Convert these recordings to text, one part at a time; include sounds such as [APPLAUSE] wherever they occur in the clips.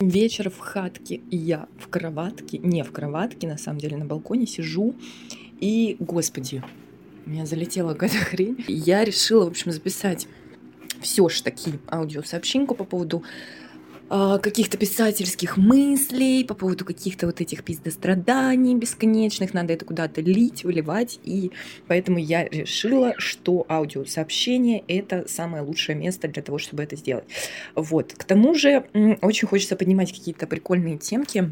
Вечер в хатке, и я в кроватке, не в кроватке, на самом деле на балконе сижу, и, господи, меня залетела какая-то [LAUGHS] хрень. Я решила, в общем, записать все ж таки аудиосообщеньку по поводу каких-то писательских мыслей, по поводу каких-то вот этих пиздостраданий бесконечных, надо это куда-то лить, выливать, и поэтому я решила, что аудиосообщение — это самое лучшее место для того, чтобы это сделать. Вот. К тому же очень хочется поднимать какие-то прикольные темки,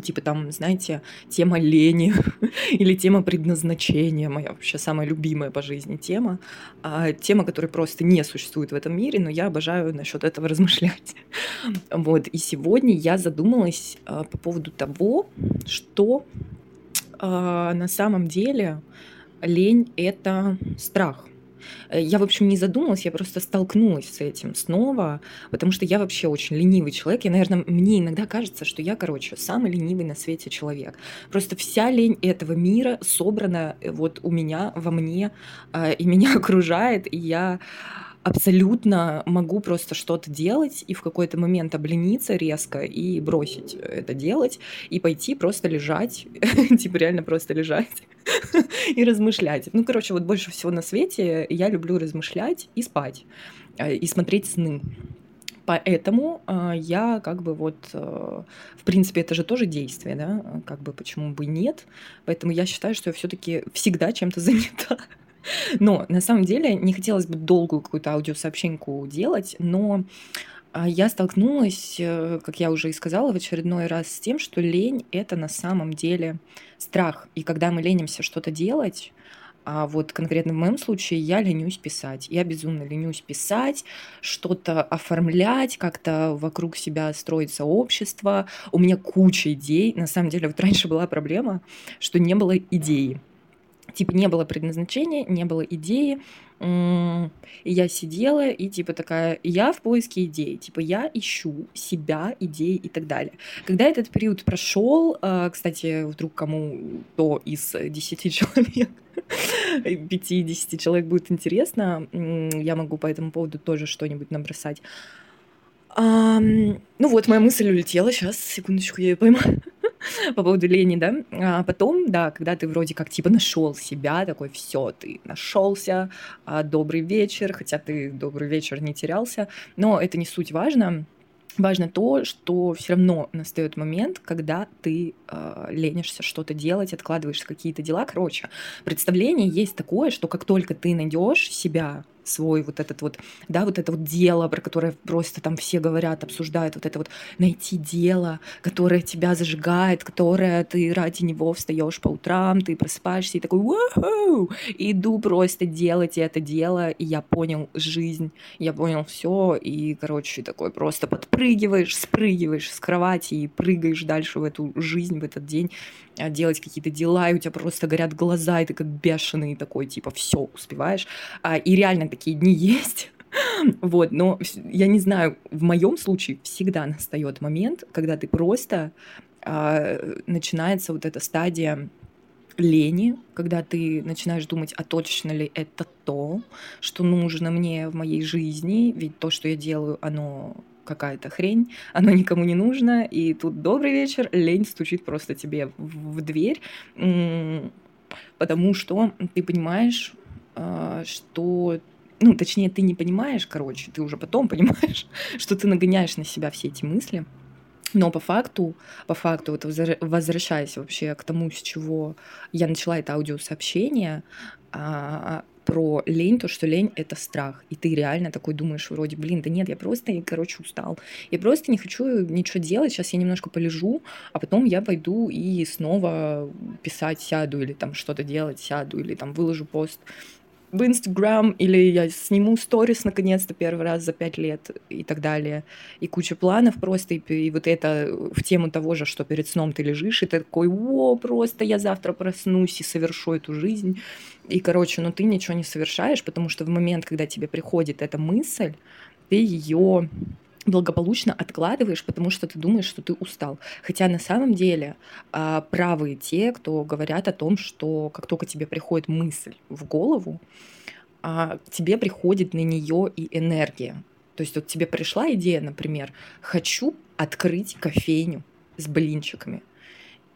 типа там, знаете, тема лени [LAUGHS] или тема предназначения, моя вообще самая любимая по жизни тема, а, тема, которая просто не существует в этом мире, но я обожаю насчет этого [LAUGHS] размышлять. Вот, и сегодня я задумалась а, по поводу того, что а, на самом деле лень — это страх. Э, я, в общем, не задумалась, я просто столкнулась с этим снова, потому что я вообще очень ленивый человек. И, наверное, мне иногда кажется, что я, короче, самый ленивый на свете человек. Просто вся лень этого мира собрана э, вот у меня, во мне, э, и меня [LAUGHS] окружает, и я абсолютно могу просто что-то делать и в какой-то момент облениться резко и бросить это делать и пойти просто лежать, [LAUGHS] типа реально просто лежать [LAUGHS] и размышлять. Ну, короче, вот больше всего на свете я люблю размышлять и спать, э, и смотреть сны. Поэтому э, я как бы вот, э, в принципе, это же тоже действие, да, как бы почему бы нет. Поэтому я считаю, что я все-таки всегда чем-то [LAUGHS] занята. Но на самом деле не хотелось бы долгую какую-то аудиосообщенку делать, но а, я столкнулась, э, как я уже и сказала в очередной раз, с тем, что лень — это на самом деле страх. И когда мы ленимся что-то делать, а вот конкретно в моем случае я ленюсь писать. Я безумно ленюсь писать, что-то оформлять, как-то вокруг себя строить сообщество. У меня куча идей. На самом деле, вот раньше была проблема, что не было идеи. Типа не было предназначения, не было идеи. И я сидела и типа такая, я в поиске идей, типа я ищу себя, идеи и так далее. Когда этот период прошел, а, кстати, вдруг кому то из 10 [LAUGHS] человек, 5-10 человек будет интересно, я могу по этому поводу тоже что-нибудь набросать. ну вот, моя мысль улетела, сейчас, секундочку, я ее поймаю. [LAUGHS] по поводу лени, да. А потом, да, когда ты вроде как типа нашел себя, такой, все, ты нашелся, а, добрый вечер, хотя ты добрый вечер не терялся, но это не суть важно. Важно то, что все равно настает момент, когда ты э, ленишься что-то делать, откладываешь какие-то дела. Короче, представление есть такое, что как только ты найдешь себя, свой вот этот вот, да, вот это вот дело, про которое просто там все говорят, обсуждают, вот это вот найти дело, которое тебя зажигает, которое ты ради него встаешь по утрам, ты просыпаешься и такой, Уху! иду просто делать это дело, и я понял жизнь, я понял все, и, короче, такой просто подпрыгиваешь, спрыгиваешь с кровати и прыгаешь дальше в эту жизнь, в этот день, а, делать какие-то дела, и у тебя просто горят глаза, и ты как бешеный такой, типа, все успеваешь. А, и реально такие дни есть. [LAUGHS] Вот, но я не знаю, в моем случае всегда настает момент, когда ты просто э, начинается вот эта стадия лени, когда ты начинаешь думать, а точно ли это то, что нужно мне в моей жизни, ведь то, что я делаю, оно какая-то хрень, оно никому не нужно, и тут добрый вечер, лень стучит просто тебе в, в дверь, потому что ты понимаешь, а, что ну, точнее, ты не понимаешь, короче, ты уже потом [LAUGHS] понимаешь, что ты нагоняешь на себя все эти мысли. Но по факту, по факту, вот возвращаясь вообще к тому, с чего я начала это аудиосообщение, а, про лень, то, что лень — это страх. И ты реально такой думаешь вроде, блин, да нет, я просто, короче, устал. Я просто не хочу ничего делать, сейчас я немножко полежу, а потом я пойду и снова писать сяду, или там что-то делать сяду, или там выложу пост в Инстаграм, или я сниму сторис наконец-то первый раз за пять лет и так далее. И куча планов просто, и, и вот это в тему того же, что перед сном ты лежишь, и ты такой, о, просто я завтра проснусь и совершу эту жизнь. И, короче, ну ты ничего не совершаешь, потому что в момент, когда тебе приходит эта мысль, ты ее благополучно откладываешь, потому что ты думаешь, что ты устал. Хотя на самом деле а, правы те, кто говорят о том, что как только тебе приходит мысль в голову, а, тебе приходит на нее и энергия. То есть вот тебе пришла идея, например, хочу открыть кофейню с блинчиками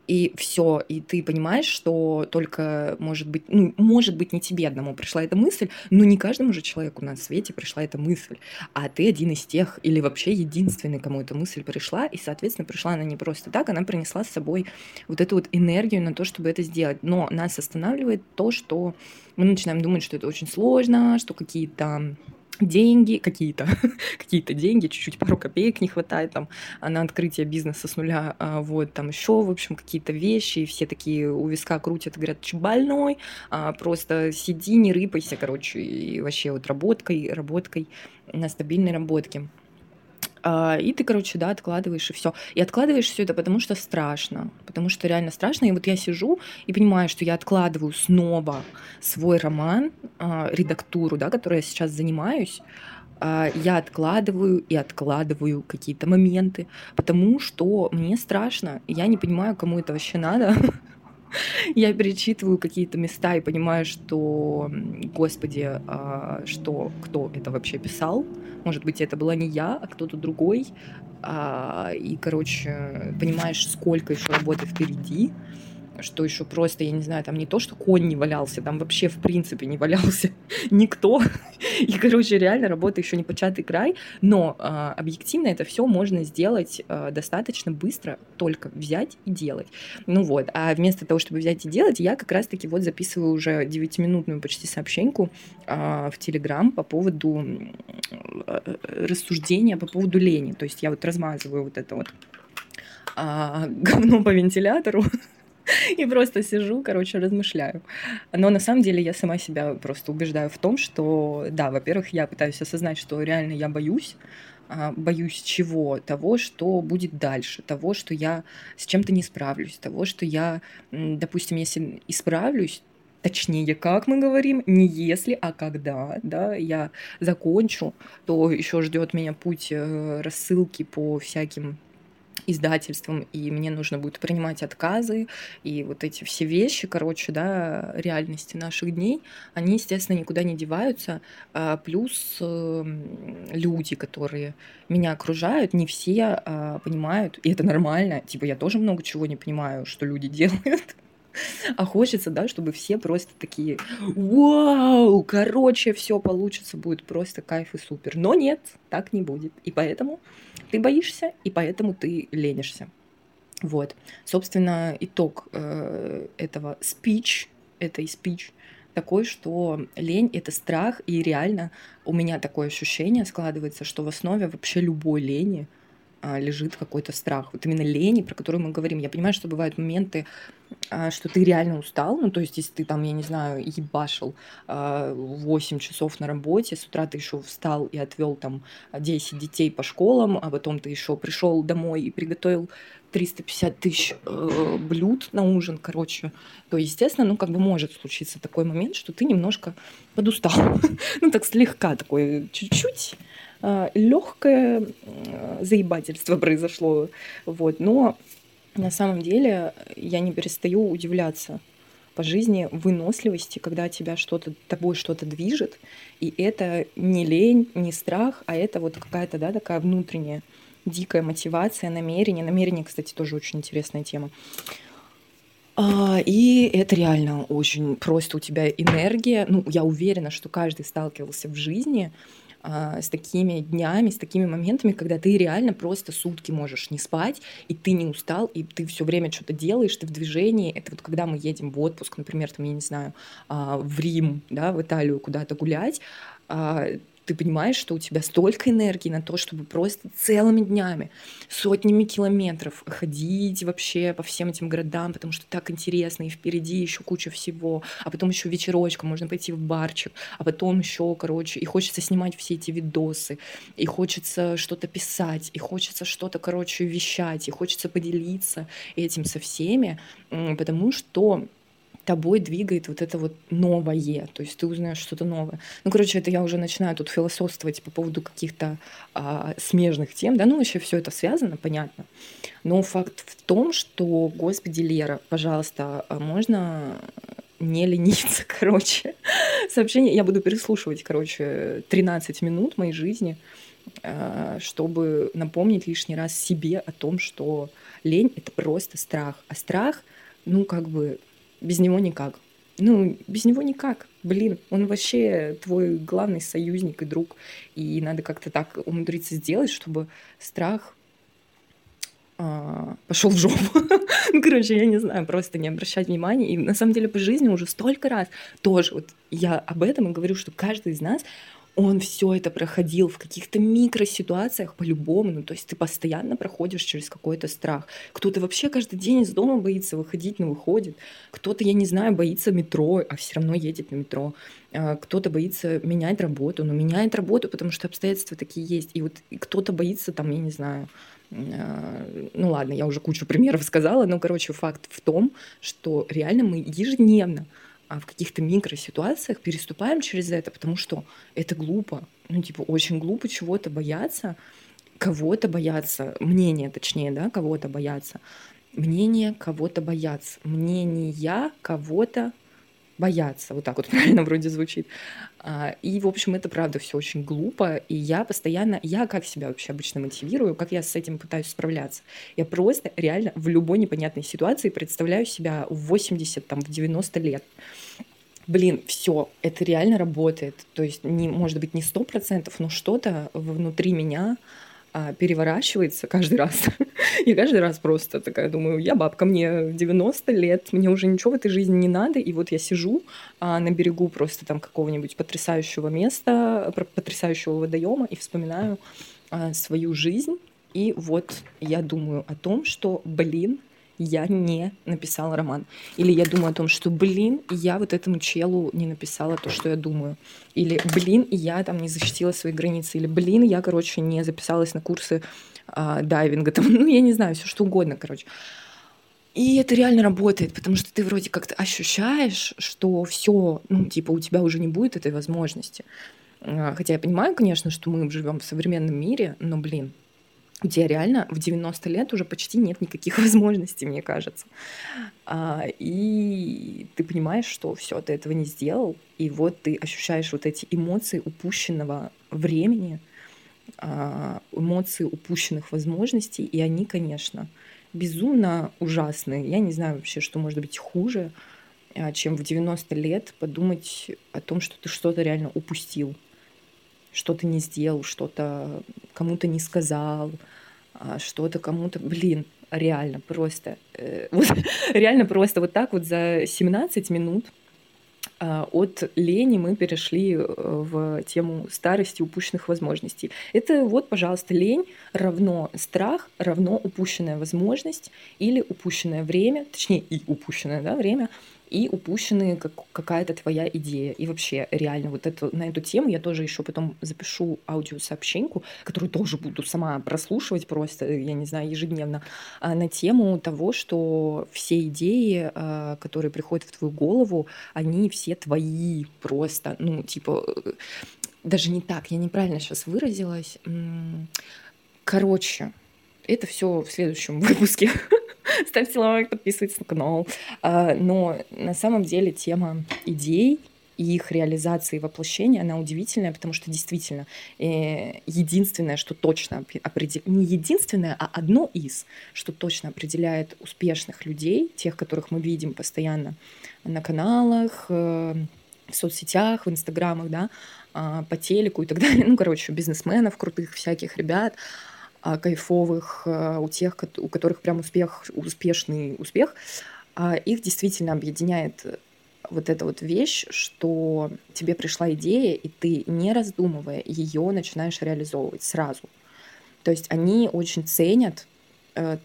и все, и ты понимаешь, что только, может быть, ну, может быть, не тебе одному пришла эта мысль, но не каждому же человеку на свете пришла эта мысль, а ты один из тех, или вообще единственный, кому эта мысль пришла, и, соответственно, пришла она не просто так, она принесла с собой вот эту вот энергию на то, чтобы это сделать, но нас останавливает то, что мы начинаем думать, что это очень сложно, что какие-то деньги какие-то, [LAUGHS] какие-то деньги, чуть-чуть пару копеек не хватает там а на открытие бизнеса с нуля, а вот там еще, в общем, какие-то вещи, и все такие у виска крутят, говорят, че больной, а просто сиди, не рыпайся, короче, и вообще вот работкой, работкой на стабильной работке. А, и ты, короче, да, откладываешь и все. И откладываешь все это, потому что страшно. Потому что реально страшно. И вот я сижу и понимаю, что я откладываю снова свой роман, а, редактуру, да, которой я сейчас занимаюсь. А, я откладываю и откладываю какие-то моменты, потому что мне страшно. Я не понимаю, кому это вообще надо. [LAUGHS] Я перечитываю какие-то места и понимаю, что, господи, что кто это вообще писал, может быть, это была не я, а кто-то другой. А, и, короче, понимаешь, сколько еще работы впереди что еще просто, я не знаю, там не то, что конь не валялся, там вообще в принципе не валялся [LAUGHS] никто. И, короче, реально работа еще не початый край, но э, объективно это все можно сделать э, достаточно быстро, только взять и делать. Ну вот, а вместо того, чтобы взять и делать, я как раз-таки вот записываю уже 9-минутную почти сообщеньку э, в Телеграм по поводу э, рассуждения по поводу лени. То есть я вот размазываю вот это вот а, [LAUGHS] говно по вентилятору, [LAUGHS] и просто сижу, короче, размышляю. Но на самом деле я сама себя просто убеждаю в том, что, да, во-первых, я пытаюсь осознать, что реально я боюсь, а, боюсь чего? Того, что будет дальше, того, что я с чем-то не справлюсь, того, что я, допустим, если исправлюсь, точнее, как мы говорим, не если, а когда, да, я закончу, то еще ждет меня путь э, рассылки по всяким издательством, и мне нужно будет принимать отказы, и вот эти все вещи, короче, да, реальности наших дней, они, естественно, никуда не деваются. А плюс эм, люди, которые меня окружают, не все а, понимают, и это нормально, типа я тоже много чего не понимаю, что люди [LAUGHS] делают. А хочется, да, чтобы все просто такие, вау, короче, все получится, будет просто кайф и супер. Но нет, так не будет. И поэтому ты боишься, и поэтому ты ленишься. Вот. Собственно, итог э, этого speech, этой speech такой, что лень — это страх, и реально у меня такое ощущение складывается, что в основе вообще любой лени лежит какой-то страх. Вот именно лени, про которую мы говорим. Я понимаю, что бывают моменты, а, что ты реально устал, ну, то есть, если ты там, я не знаю, ебашил 8 а, часов на работе, с утра ты еще встал и отвел там 10 детей по школам, а потом ты еще пришел домой и приготовил 350 тысяч э, блюд на ужин, короче, то, естественно, ну, как бы может случиться такой момент, что ты немножко подустал. [LAUGHS] ну, так слегка такой, чуть-чуть легкое заебательство [LAUGHS] произошло. Вот. Но на самом деле я не перестаю удивляться по жизни выносливости, когда тебя что-то, тобой что-то движет, и это не лень, не страх, а это вот какая-то, да, такая внутренняя дикая мотивация, намерение. Намерение, кстати, тоже очень интересная тема. А, и это реально очень просто у тебя энергия. Ну, я уверена, что каждый сталкивался в жизни а, с такими днями, с такими моментами, когда ты реально просто сутки можешь не спать, и ты не устал, и ты все время что-то делаешь, ты в движении. Это вот когда мы едем в отпуск, например, там, я не знаю, а, в Рим, да, в Италию куда-то гулять, а, ты понимаешь, что у тебя столько энергии на то, чтобы просто целыми днями, сотнями километров ходить вообще по всем этим городам, потому что так интересно, и впереди еще куча всего, а потом еще вечерочком можно пойти в барчик, а потом еще, короче, и хочется снимать все эти видосы, и хочется что-то писать, и хочется что-то, короче, вещать, и хочется поделиться этим со всеми, потому что тобой двигает вот это вот новое, то есть ты узнаешь что-то новое. Ну, короче, это я уже начинаю тут философствовать по поводу каких-то а, смежных тем, да, ну, вообще все это связано, понятно. Но факт в том, что, господи, Лера, пожалуйста, а можно не лениться, [LAUGHS] короче. Сообщение, я буду переслушивать, короче, 13 минут моей жизни, а, чтобы напомнить лишний раз себе о том, что лень — это просто страх. А страх, ну, как бы, без него никак. Ну, без него никак. Блин, он вообще твой главный союзник и друг. И надо как-то так умудриться сделать, чтобы страх а, пошел в жопу. ну, [LAUGHS] короче, я не знаю, просто не обращать внимания. И на самом деле по жизни уже столько раз тоже вот я об этом и говорю, что каждый из нас он все это проходил в каких-то микроситуациях по-любому. Ну, то есть ты постоянно проходишь через какой-то страх. Кто-то вообще каждый день из дома боится выходить, но выходит. Кто-то, я не знаю, боится метро, а все равно едет на метро. А, кто-то боится менять работу, но меняет работу, потому что обстоятельства такие есть. И вот кто-то боится, там, я не знаю, а, ну ладно, я уже кучу примеров [LAUGHS] сказала, но, короче, факт в том, что реально мы ежедневно а в каких-то микроситуациях переступаем через это, потому что это глупо. Ну, типа, очень глупо чего-то бояться, кого-то бояться, мнение точнее, да, кого-то бояться. Мнение кого-то бояться. Мнение кого-то бояться. Вот так вот [LAUGHS] правильно вроде звучит. А, и, в общем, это правда все очень глупо. И я постоянно, я как себя вообще обычно мотивирую, как я с этим пытаюсь справляться. Я просто реально в любой непонятной ситуации представляю себя в 80, там, в 90 лет блин, все, это реально работает. То есть, не, может быть, не сто процентов, но что-то внутри меня а, переворачивается каждый раз. [LAUGHS] я каждый раз просто такая думаю, я бабка, мне 90 лет, мне уже ничего в этой жизни не надо, и вот я сижу а, на берегу просто там какого-нибудь потрясающего места, потрясающего водоема и вспоминаю а, свою жизнь, и вот я думаю о том, что, блин, я не написала роман. Или я думаю о том, что, блин, я вот этому челу не написала то, что я думаю. Или, блин, я там не защитила свои границы. Или, блин, я, короче, не записалась на курсы а, дайвинга. Там, [LAUGHS] ну, я не знаю, все что угодно, короче. И это реально работает, потому что ты вроде как-то ощущаешь, что все, ну, типа, у тебя уже не будет этой возможности. А, хотя я понимаю, конечно, что мы живем в современном мире, но, блин, у тебя реально в 90 лет уже почти нет никаких [LAUGHS] возможностей, мне кажется. А, и ты понимаешь, что все, ты этого не сделал, и вот ты ощущаешь вот эти эмоции упущенного времени, а, эмоции упущенных возможностей, и они, конечно, безумно ужасные. Я не знаю вообще, что может быть хуже, а, чем в 90 лет подумать о том, что ты что-то реально упустил что-то не сделал, что-то кому-то не сказал, а, что-то кому-то, блин, реально просто, э, [LAUGHS] вот, реально просто вот так вот за 17 минут а, от лени мы перешли э, в тему старости упущенных возможностей. Это вот, пожалуйста, лень равно страх, равно упущенная возможность или упущенное время, точнее и упущенное да, время – и упущены как, какая-то твоя идея. И вообще, реально, вот это, на эту тему я тоже еще потом запишу аудиосообщеньку, которую тоже буду сама прослушивать просто, я не знаю, ежедневно, а, на тему того, что все идеи, а, которые приходят в твою голову, они все твои просто, ну, типа, э, даже не так, я неправильно сейчас выразилась. Короче, это все в следующем [LAUGHS] выпуске. [LAUGHS] Ставьте лайк, подписывайтесь на канал. А, но на самом деле тема идей и их реализации и воплощения, она удивительная, потому что действительно э, единственное, что точно определяет, не единственное, а одно из, что точно определяет успешных людей, тех, которых мы видим постоянно на каналах, э, в соцсетях, в инстаграмах, да, а, по телеку и так далее, [LAUGHS] ну, короче, бизнесменов крутых всяких ребят, кайфовых, а, у тех, у которых прям успех, успешный успех, а, их действительно объединяет вот эта вот вещь, что тебе пришла идея, и ты, не раздумывая, ее начинаешь реализовывать сразу. То есть они очень ценят э,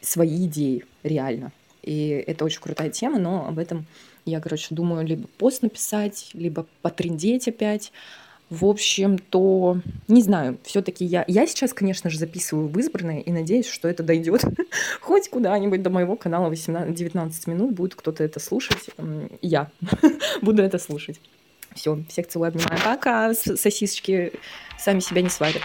свои идеи, реально. И это очень крутая тема, но об этом я, короче, думаю, либо пост написать, либо потрендеть опять, в общем, то не знаю, все-таки я, я сейчас, конечно же, записываю в избранное и надеюсь, что это дойдет [LAUGHS] хоть куда-нибудь до моего канала 18-19 минут, будет кто-то это слушать. Я [LAUGHS] буду это слушать. Все, всех целую, обнимаю. Пока, сосисочки сами себя не сварят.